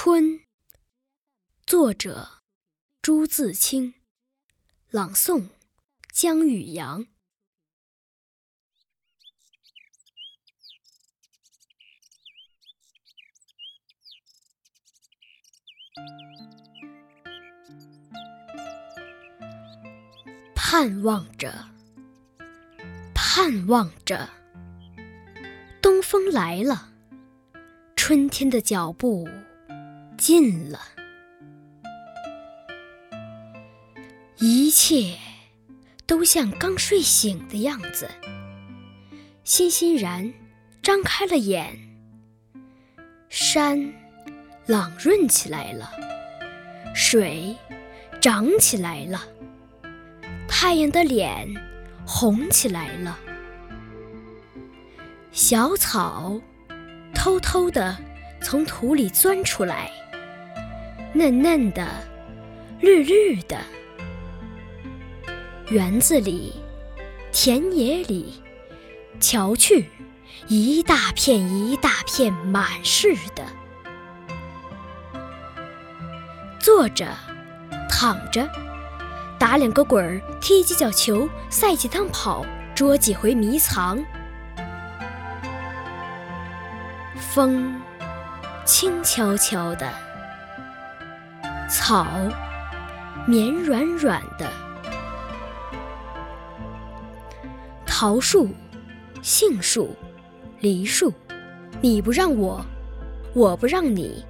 春，作者朱自清，朗诵江雨阳。盼望着，盼望着，东风来了，春天的脚步近了，一切都像刚睡醒的样子，欣欣然张开了眼，山朗润起来了，水涨起来了。太阳的脸红起来了，小草偷偷地从土里钻出来，嫩嫩的，绿绿的。园子里，田野里，瞧去，一大片一大片满是的。坐着，躺着。打两个滚儿，踢几脚球，赛几趟跑，捉几回迷藏。风轻悄悄的，草绵软软的，桃树、杏树、梨树，你不让我，我不让你，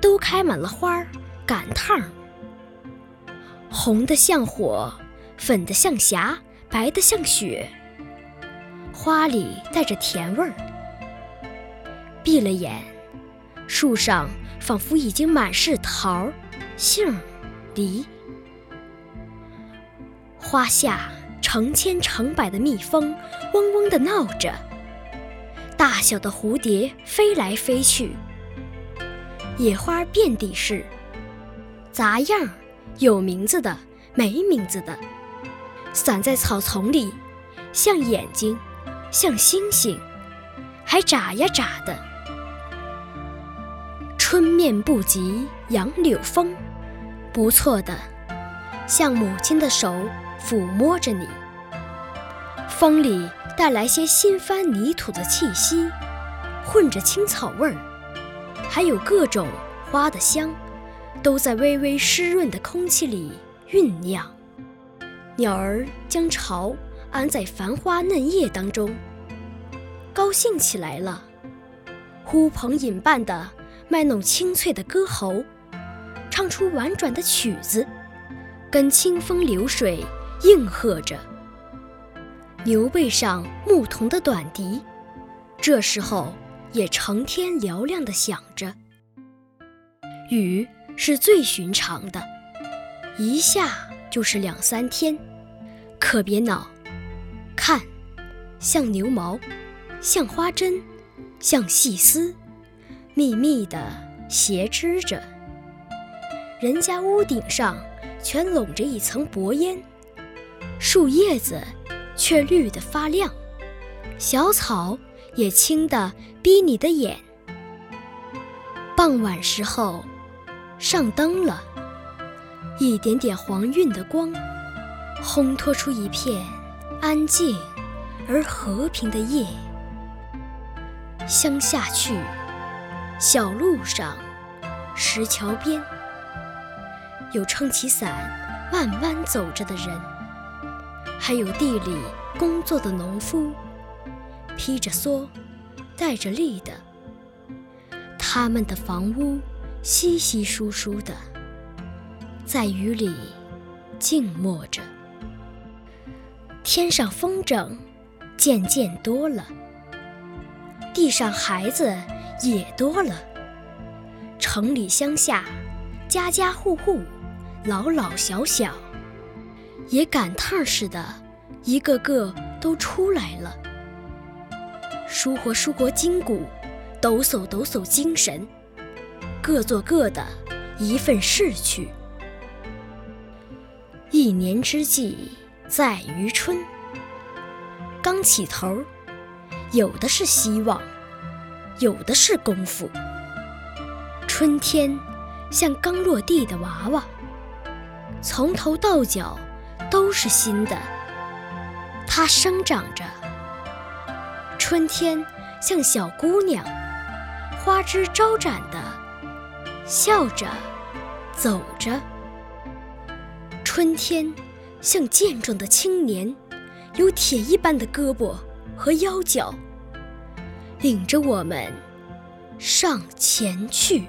都开满了花儿，赶趟儿。红的像火，粉的像霞，白的像雪。花里带着甜味儿。闭了眼，树上仿佛已经满是桃儿、杏、梨。花下成千成百的蜜蜂嗡嗡地闹着，大小的蝴蝶飞来飞去。野花遍地是，杂样儿。有名字的，没名字的，散在草丛里，像眼睛，像星星，还眨呀眨的。春面不及杨柳风，不错的，像母亲的手抚摸着你。风里带来些新翻泥土的气息，混着青草味儿，还有各种花的香。都在微微湿润的空气里酝酿，鸟儿将巢安在繁花嫩叶当中，高兴起来了，呼朋引伴的卖弄清脆的歌喉，唱出婉转的曲子，跟清风流水应和着。牛背上牧童的短笛，这时候也成天嘹亮地响着。雨。是最寻常的，一下就是两三天，可别恼。看，像牛毛，像花针，像细丝，密密的斜织着。人家屋顶上全笼着一层薄烟，树叶子却绿得发亮，小草也青得逼你的眼。傍晚时候。上灯了，一点点黄晕的光，烘托出一片安静而和平的夜。乡下去，小路上，石桥边，有撑起伞慢慢走着的人，还有地里工作的农夫，披着蓑，带着笠的，他们的房屋。稀稀疏疏的，在雨里静默着。天上风筝渐渐多了，地上孩子也多了。城里乡下，家家户户，老老小小，也赶趟似的，一个个都出来了。舒活舒活筋骨，抖擞抖擞精神。各做各的一份事去。一年之计在于春，刚起头，有的是希望，有的是功夫。春天像刚落地的娃娃，从头到脚都是新的。它生长着。春天像小姑娘，花枝招展的，笑着走着。春天像健壮的青年，有铁一般的胳膊和腰脚，领着我们。上前去。